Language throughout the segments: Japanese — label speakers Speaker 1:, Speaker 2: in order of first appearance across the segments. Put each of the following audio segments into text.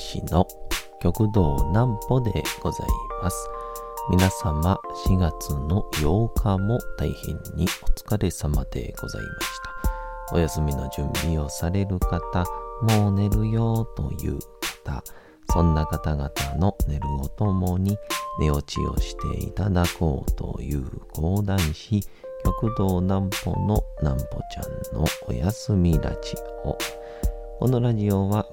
Speaker 1: 講談師の極道南歩でございます。皆様4月の8日も大変にお疲れ様でございました。お休みの準備をされる方、もう寝るよという方、そんな方々の寝るをともに寝落ちをしていただこうという講談師、極道南歩の南歩ちゃんのお休みラジオ。このラジオは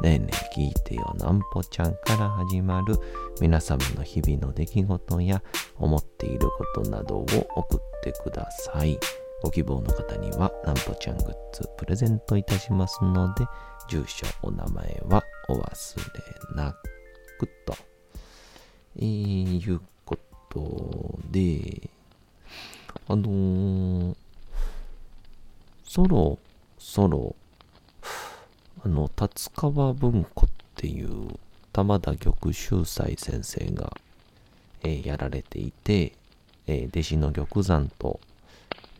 Speaker 1: ねえねえ聞いてよなんぽちゃんから始まる皆様の日々の出来事や思っていることなどを送ってください。ご希望の方にはなんぽちゃんグッズプレゼントいたしますので、住所、お名前はお忘れなくと。えー、いうことで、あのー、そろそろ、あの、達川文庫っていう玉田玉秀斎先生が、えーやられていて、えー弟子の玉山と、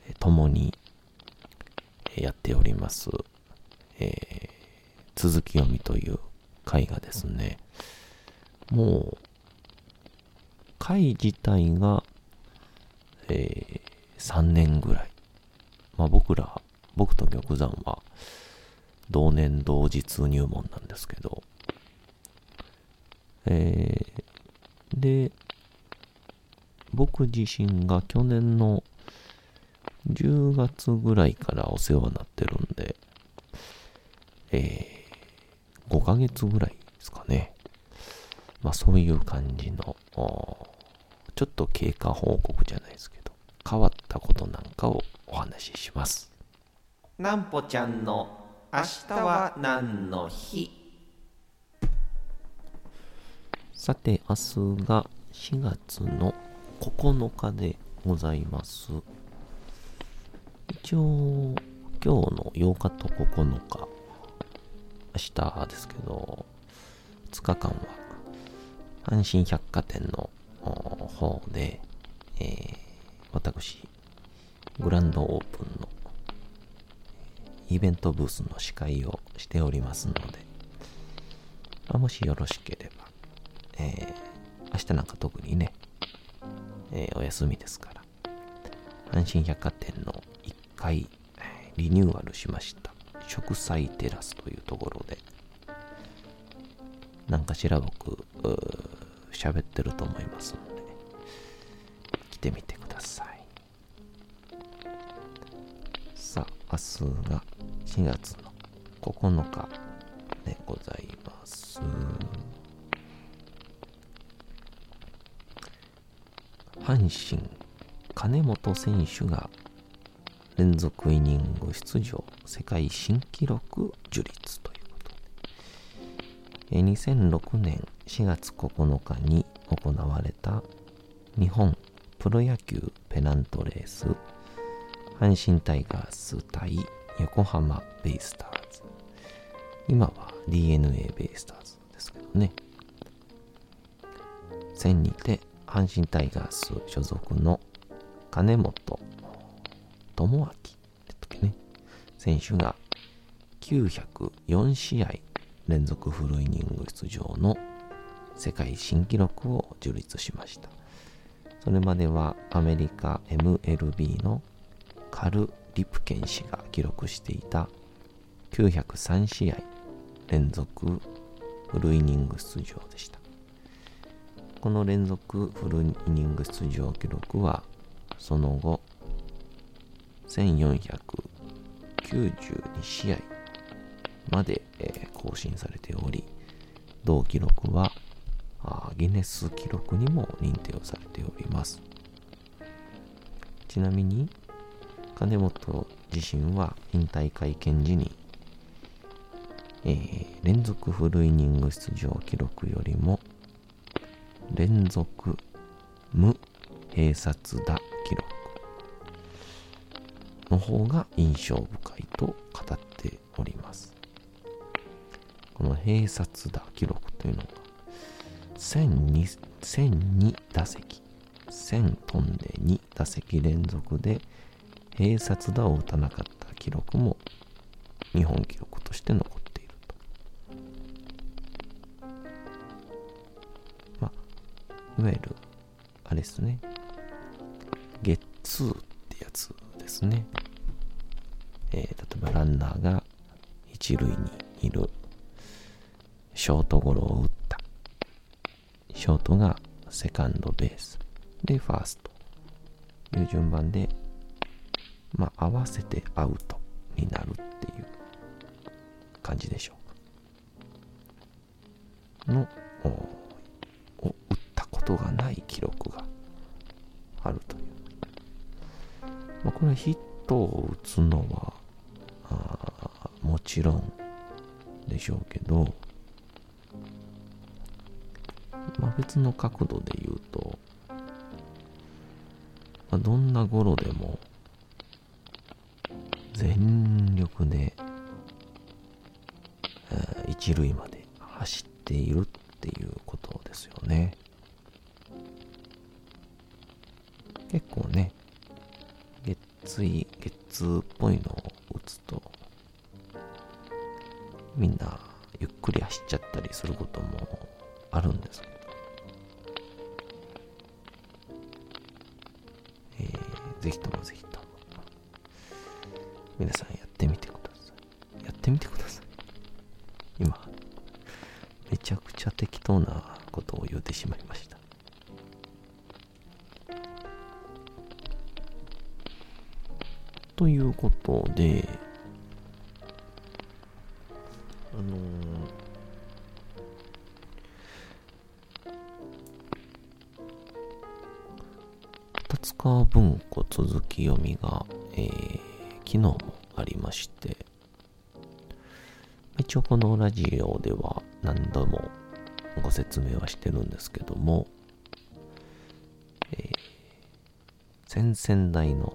Speaker 1: えー共に、えやっております、え続き読みという回がですね、もう、回自体が、え3年ぐらい。まあ僕ら、僕と玉山は、同年同日入門なんですけど、えーで、僕自身が去年の10月ぐらいからお世話になってるんで、えー5ヶ月ぐらいですかね。まあそういう感じの、ちょっと経過報告じゃないですけど、変わったことなんかをお話しします。なんぽちゃんの明日は何の日？さて、明日が4月の9日でございます。一応、今日の8日と9日、明日ですけど、2日間は、阪神百貨店の方で、えー私、グランドオープンのイベントブースの司会をしておりますので、まあもしよろしければ、えー明日なんか特にね、えーお休みですから、阪神百貨店の1階、リニューアルしました、植栽テラスというところで、なんかしら僕、喋ってると思いますので、来てみてください。明日が4月の9日でございます。阪神、金本選手が連続イニング出場世界新記録樹立ということで、2006年4月9日に行われた日本プロ野球ペナントレース阪神タイガース対横浜ベイスターズ。今は DNA ベイスターズですけどね。戦にて阪神タイガース所属の金本智明って時ね。選手が904試合連続フルイニング出場の世界新記録を樹立しました。それまではアメリカ MLB のカル・リプケン氏が記録していた903試合連続フルイニング出場でした。この連続フルイニング出場記録はその後1492試合まで、更新されており同記録はあギネス記録にも認定をされております。ちなみに金本自身は引退会見時にえー、連続フルイニング出場記録よりも連続無併殺打記録の方が印象深いと語っております。この併殺打記録というのが1002 1002打席1000飛んで2打席連続で併殺打を打たなかった記録も日本記録として残っていると。まあ、いわゆる、あれですね。ゲッツーってやつですね。えー、例えばランナーが一塁にいる。ショートゴロを打った。ショートがセカンドベース。で、ファースト。という順番で、まあ、合わせてアウトになるっていう感じでしょうか。の、を打ったことがない記録があるという。まあ、これはヒットを打つのは、あもちろんでしょうけど、まあ、別の角度で言うと、まあ、どんな頃でも全力で、え一塁まで走っているっていうことですよね。結構ね、月水、月っぽいのを打つと、みんなゆっくり走っちゃったりすることもあるんですけど、えー、ぜひともぜひとも、皆さんやってみてください。やってみてください。今、めちゃくちゃ適当なことを言うてしまいました。ということで、あのー、立川文庫続き読みが、えー、昨日もありまして、一応このラジオでは何度もご説明はしてるんですけども、えー、先々代の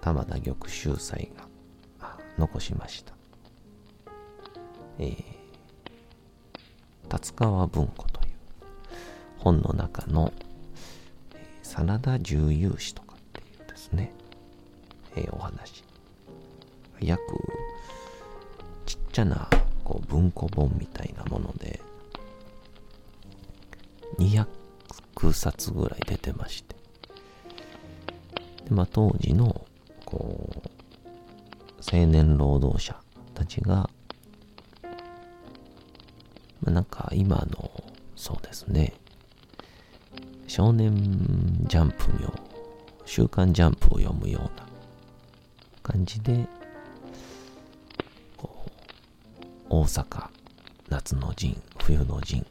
Speaker 1: 玉田玉秀斎が残しました。えー、達川文庫という本の中の、えー、真田重勇士とかっていうですね、えー、お話。約ちっちゃなこう文庫本みたいなもので200冊ぐらい出てまして。で、まあ、当時のこう青年労働者たちが、まあ、なんか今のそうですね少年ジャンプを週刊ジャンプを読むような感じで大阪夏の陣冬の陣、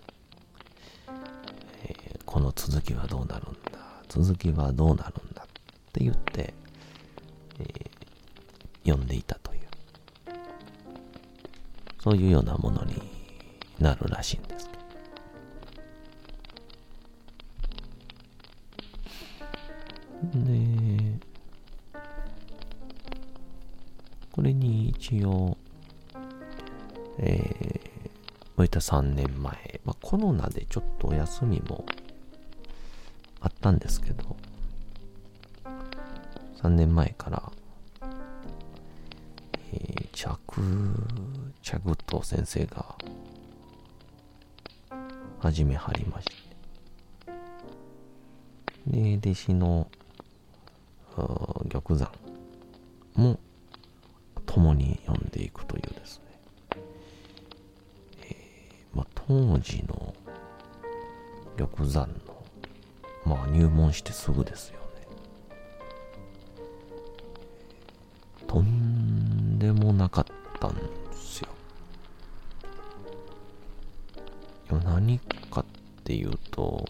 Speaker 1: えー、この続きはどうなるんだ？続きはどうなるんだって言って、えー、読んでいたという。そういうようなものになるらしいん3年前、まあ、コロナでちょっとお休みもあったんですけど、3年前から、えー、着、着と先生が始めはりまして、で、弟子の玉山も共に読んでいくというです。ね、当時の玉山の、まあ入門してすぐですよね。とんでもなかったんですよ。何かっていうと、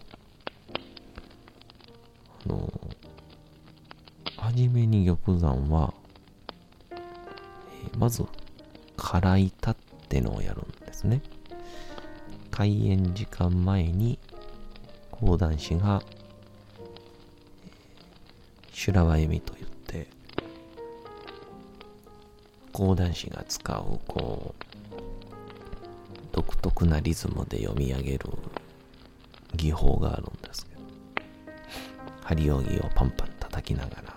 Speaker 1: あの、初めに玉山は、えー、まず、唐板っってのをやるんですね。開演時間前に講談師が修羅場弓と言って講談師が使うこう独特なリズムで読み上げる技法があるんですけど針扇をパンパン叩きながら、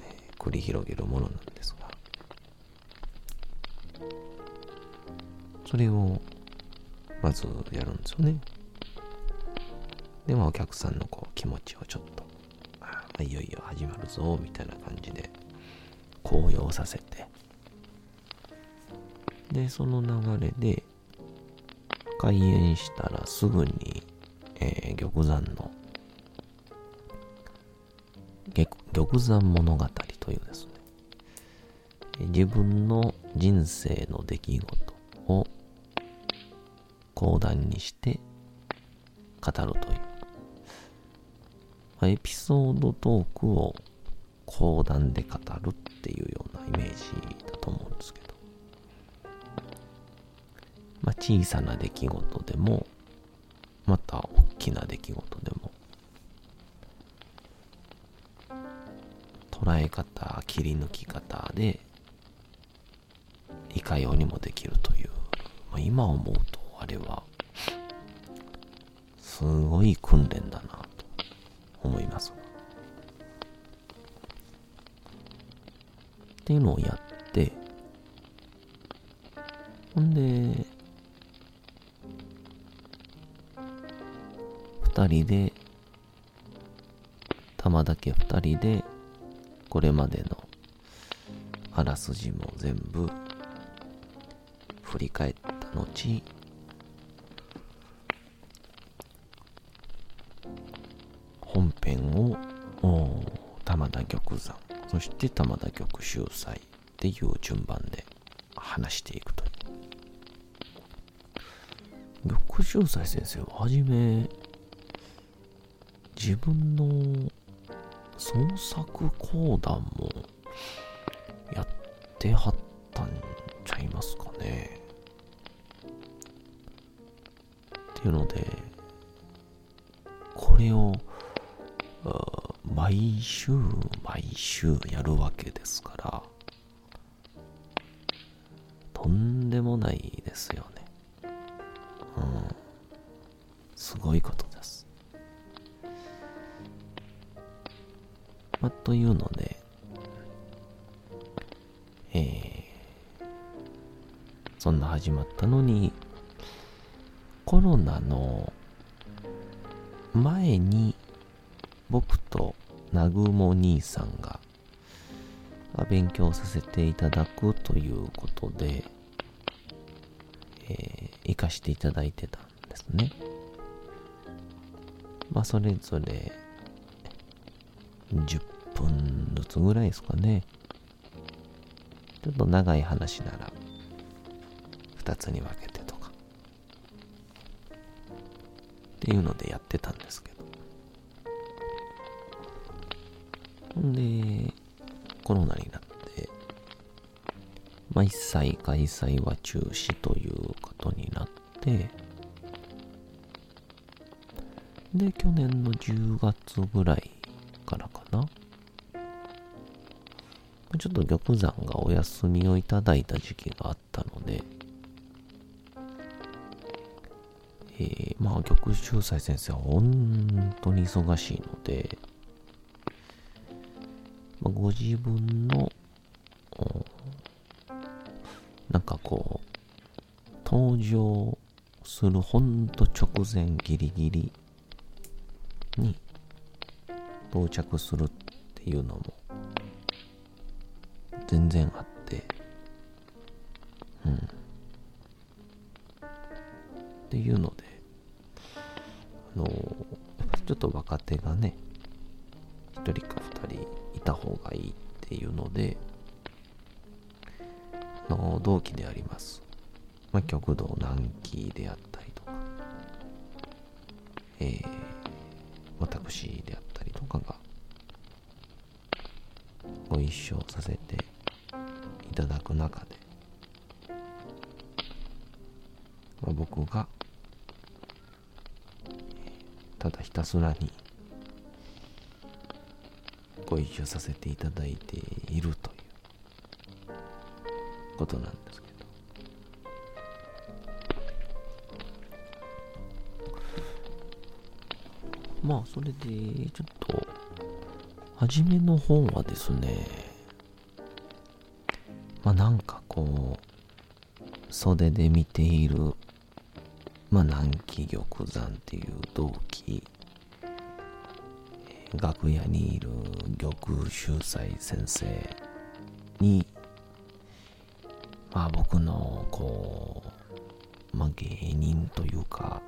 Speaker 1: えー、繰り広げるものなんですがそれをまずやるんですよね。で、まあお客さんのこう気持ちをちょっと、あいよいよ始まるぞ、みたいな感じで高揚させて、で、その流れで、開演したらすぐに、えー、玉山の玉山物語というですね、自分の人生の出来事を講談にして語るという、まあ、エピソードトークを講談で語るっていうようなイメージだと思うんですけど、まあ、小さな出来事でもまた大きな出来事でも捉え方切り抜き方でいかようにもできるという、まあ、今思うとれは、すごい訓練だなと思います。っていうのをやって、ほんで、二人で、玉だけ二人で、これまでのあらすじも全部振り返った後、玉田玉山そして玉田玉秀斎っていう順番で話していくという玉秀斎先生ははじめ自分の創作講談もやってはったんちゃいますかね。っていうのでこれを毎週毎週やるわけですから、とんでもないですよね。うん。すごいことです。まあ、というので、えー、そんな始まったのに、コロナの兄さんが勉強させていただくということで、えー、行かしていただいてたんですね。まあ、それぞれ10分ずつぐらいですかね。ちょっと長い話なら2つに分けてとか。っていうのでやってたんですけど。んで、コロナになって、まあ、一切開催は中止ということになって、で、去年の10月ぐらいからかな。ちょっと玉山がお休みをいただいた時期があったので、えー、まあ玉秀斎先生は本当に忙しいので、まあ、ご自分の、なんかこう、登場するほんと直前ギリギリに到着するっていうのも全然あって、うん。っていうので、あのちょっと若手がね、一人か二人いた方がいいっていうので、の同期であります。まあ、極道南紀であったりとか、えー、私であったりとかが、ご一緒させていただく中で、まあ、僕がただひたすらにご一緒させていただいているということなんですけど。まあそれでちょっと初めの方はですねまあなんかこう袖で見ているまあ南紀玉山っていう同期楽屋にいる玉秀斎先生にまあ僕のこうまあ芸人というか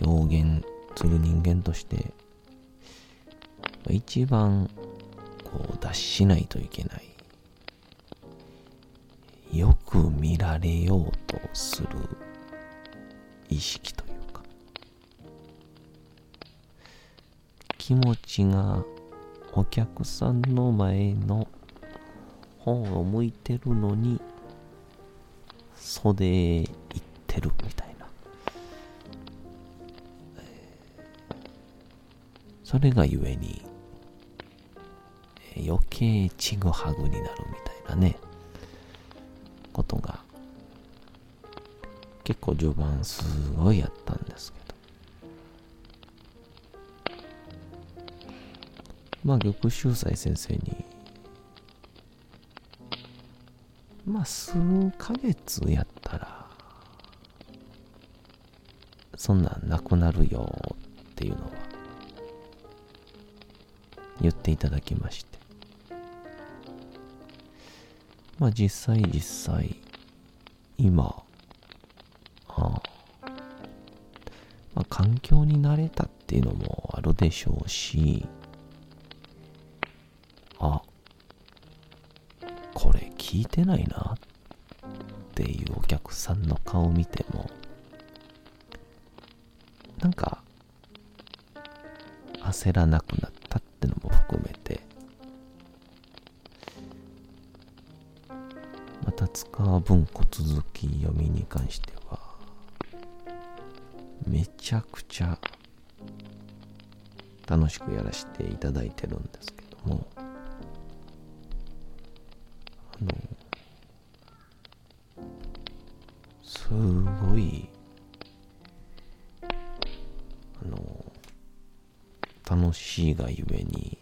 Speaker 1: 表現する人間として一番こう脱しないといけないよく見られようとする意識と気持ちがお客さんの前の方を向いてるのに袖へ行ってるみたいな、それがゆえに余計ちぐはぐになるみたいなねことが結構序盤すごいやったんですけど。まあ玉秀斎先生に。まあ数ヶ月やったらそんなんなくなるよっていうのは言っていただきまして。まあ実際実際今あ。まあ環境に慣れたっていうのもあるでしょうし聞いてないな。っていうお客さんの顔見ても。なんか焦らなくなったってのも含めて。また塚文庫続き読みに関してはめちゃくちゃ楽しくやらせていただいてるんですけども。すごい。あの楽しいがゆえに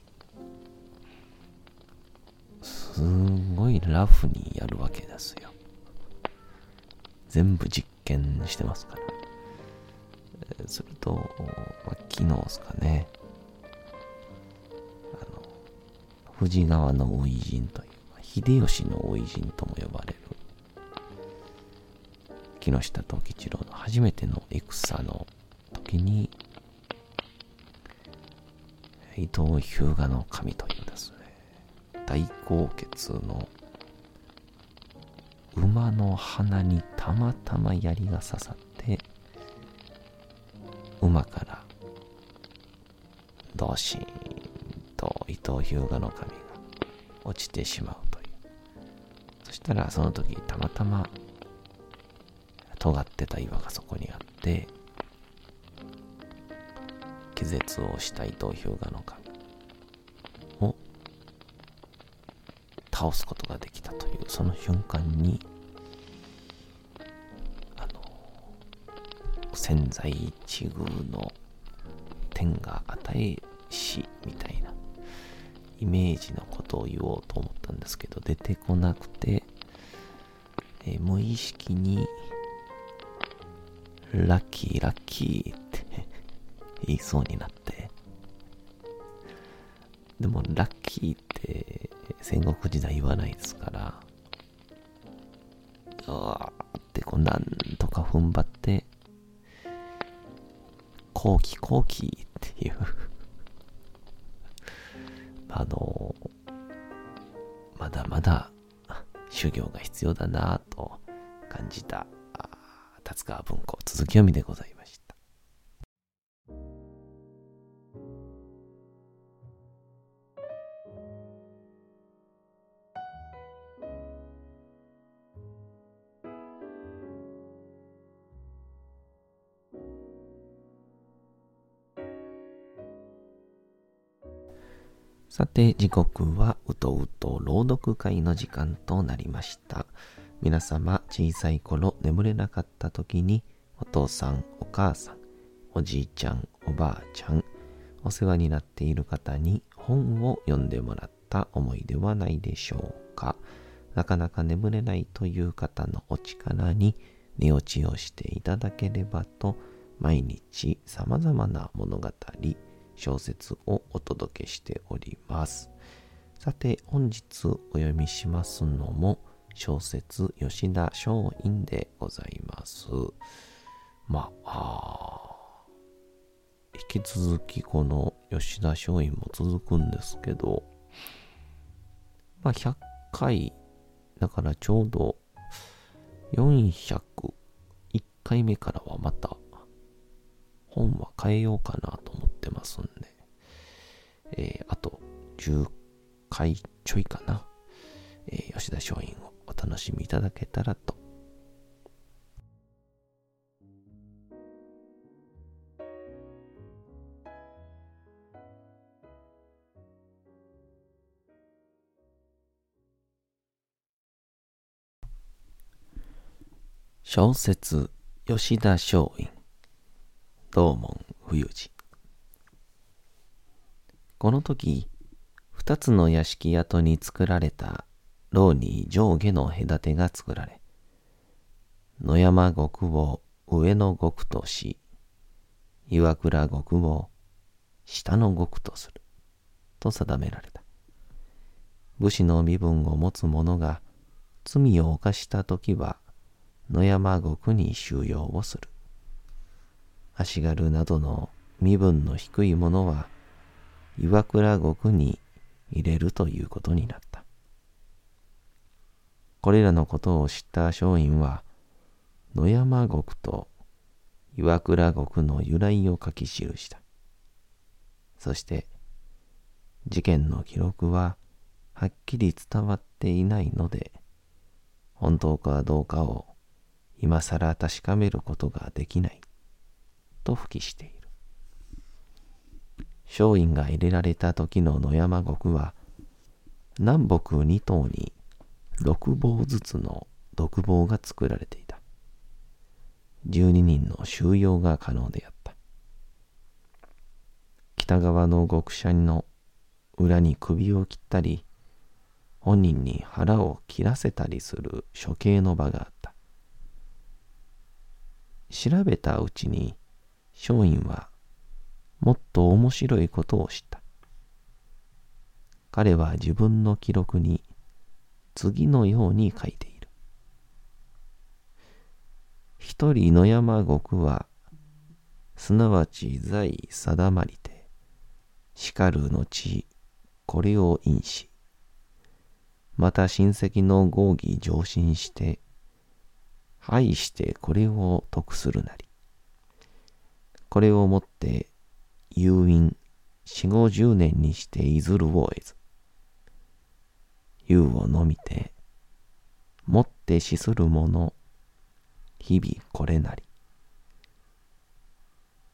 Speaker 1: すごいラフにやるわけですよ。全部実験してますから。すると、まあ、昨日ですかね。あの富士川の追い人という秀吉の追い人とも呼ばれる木下藤吉郎の初めての戦の時に伊藤日向の神というですね大高血の馬の鼻にたまたま槍が刺さって馬からどしーんと伊藤日向の神が落ちてしまうという。そしたらその時たまたま尖ってた岩がそこにあって気絶をした伊藤日向の神を倒すことができたというその瞬間にあの千載一遇の天が与えしみたいなイメージのことを言おうと思ったんですけど出てこなくて、えー無意識にラッキーラッキーって言いそうになって。でもラッキーって戦国時代言わないですからうわーってこうなんとか踏ん張って後期後期っていう。あのまだまだ修行が必要だなと感じたあ達川文庫。続き読みでございました。さて時刻はうとうと朗読会の時間となりました。皆様小さい頃眠れなかった時にお父さん、お母さん、おじいちゃん、おばあちゃん、お世話になっている方に本を読んでもらった思いではないでしょうか。なかなか眠れないという方のお力に寝落ちをしていただければと、毎日様々な物語、小説をお届けしております。さて、本日お読みしますのも小説吉田松陰でございます。まあ、引き続きこの吉田松陰も続くんですけど、まあ100回、だからちょうど401回目からはまた本は変えようかなと思ってますんで、えー、あと10回ちょいかな、えー、吉田松陰をお楽しみいただけたらと小説吉田松陰。道門冬治この時二つの屋敷跡に作られた牢に上下の隔てが作られ野山獄を上の獄とし岩倉獄を下の獄とすると定められた。武士の身分を持つ者が罪を犯した時は野山獄に収容をする足軽などの身分の低い者は岩倉国に入れるということになった。これらのことを知った松陰は野山国と岩倉国の由来を書き記した。そして事件の記録ははっきり伝わっていないので本当かどうかを今更確かめることができない。と付記している。松陰が入れられた時の野山国は、南北二島に六房ずつの独房が作られていた。12人の収容が可能であった。北側の極者の裏に首を切ったり、本人に腹を切らせたりする処刑の場があった。調べたうちに松陰はもっと面白いことを知った。彼は自分の記録に次のように書いている。一人野山国は、すなわち在定まりて、しかる後、これを因し、また親戚の合議上申して、愛してこれを得するなり。これをもって誘引四五十年にしていずるを得ず。湯を飲みて、もって死する者、日々これなり。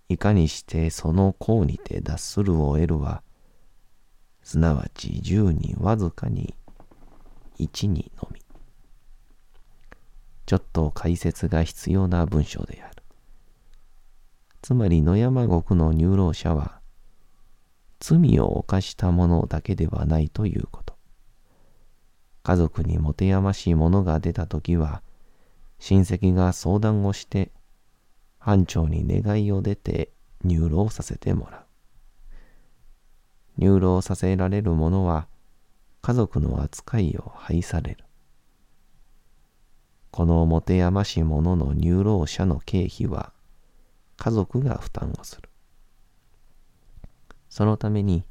Speaker 1: いかにしてその功にて脱するを得るは、すなわち十にわずかに一にのみ。ちょっと解説が必要な文章である。つまり野山国の入老者は、罪を犯した者だけではないということ。家族に持て余しいものが出たときは、親戚が相談をして、班長に願いを出て入老させてもらう。入老させられる者は、家族の扱いを廃される。この持て余し者の入老者の経費は、家族が負担をする。そのために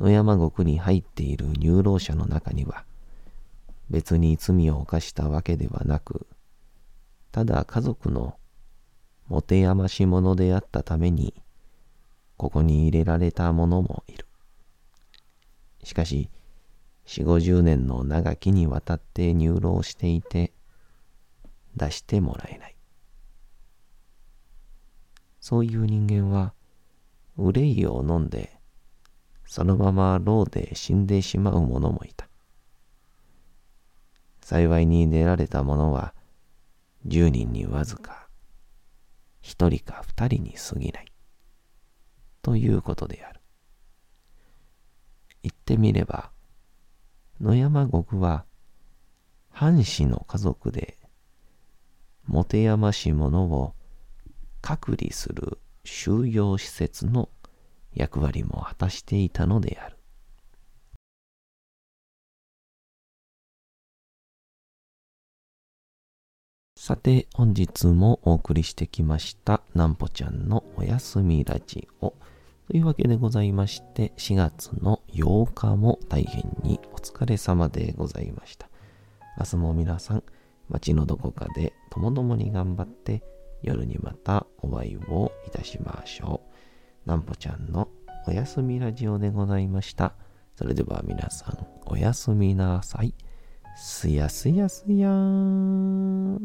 Speaker 1: 野山国に入っている入老者の中には別に罪を犯したわけではなくただ家族の持て余し者であったためにここに入れられた者もいる。しかし四五十年の長きにわたって入老していて出してもらえない。そういう人間は憂いを飲んでそのまま牢で死んでしまう者もいた。幸いに出られた者は10人にわずか1人か2人に過ぎない。ということである。言ってみれば、野山国は藩士の家族で持山し者を隔離する収容施設の役割も果たしていたのである。さて、本日もお送りしてきました、なんぽちゃんのおやすみラジオ。というわけでございまして、4月の8日も大変にお疲れ様でございました。明日も皆さん、街のどこかでともどもに頑張って夜にまたお会いをいたしましょう。なんぽちゃんのおやすみラジオでございました。それでは皆さんおやすみなさい。すやすやすやーん。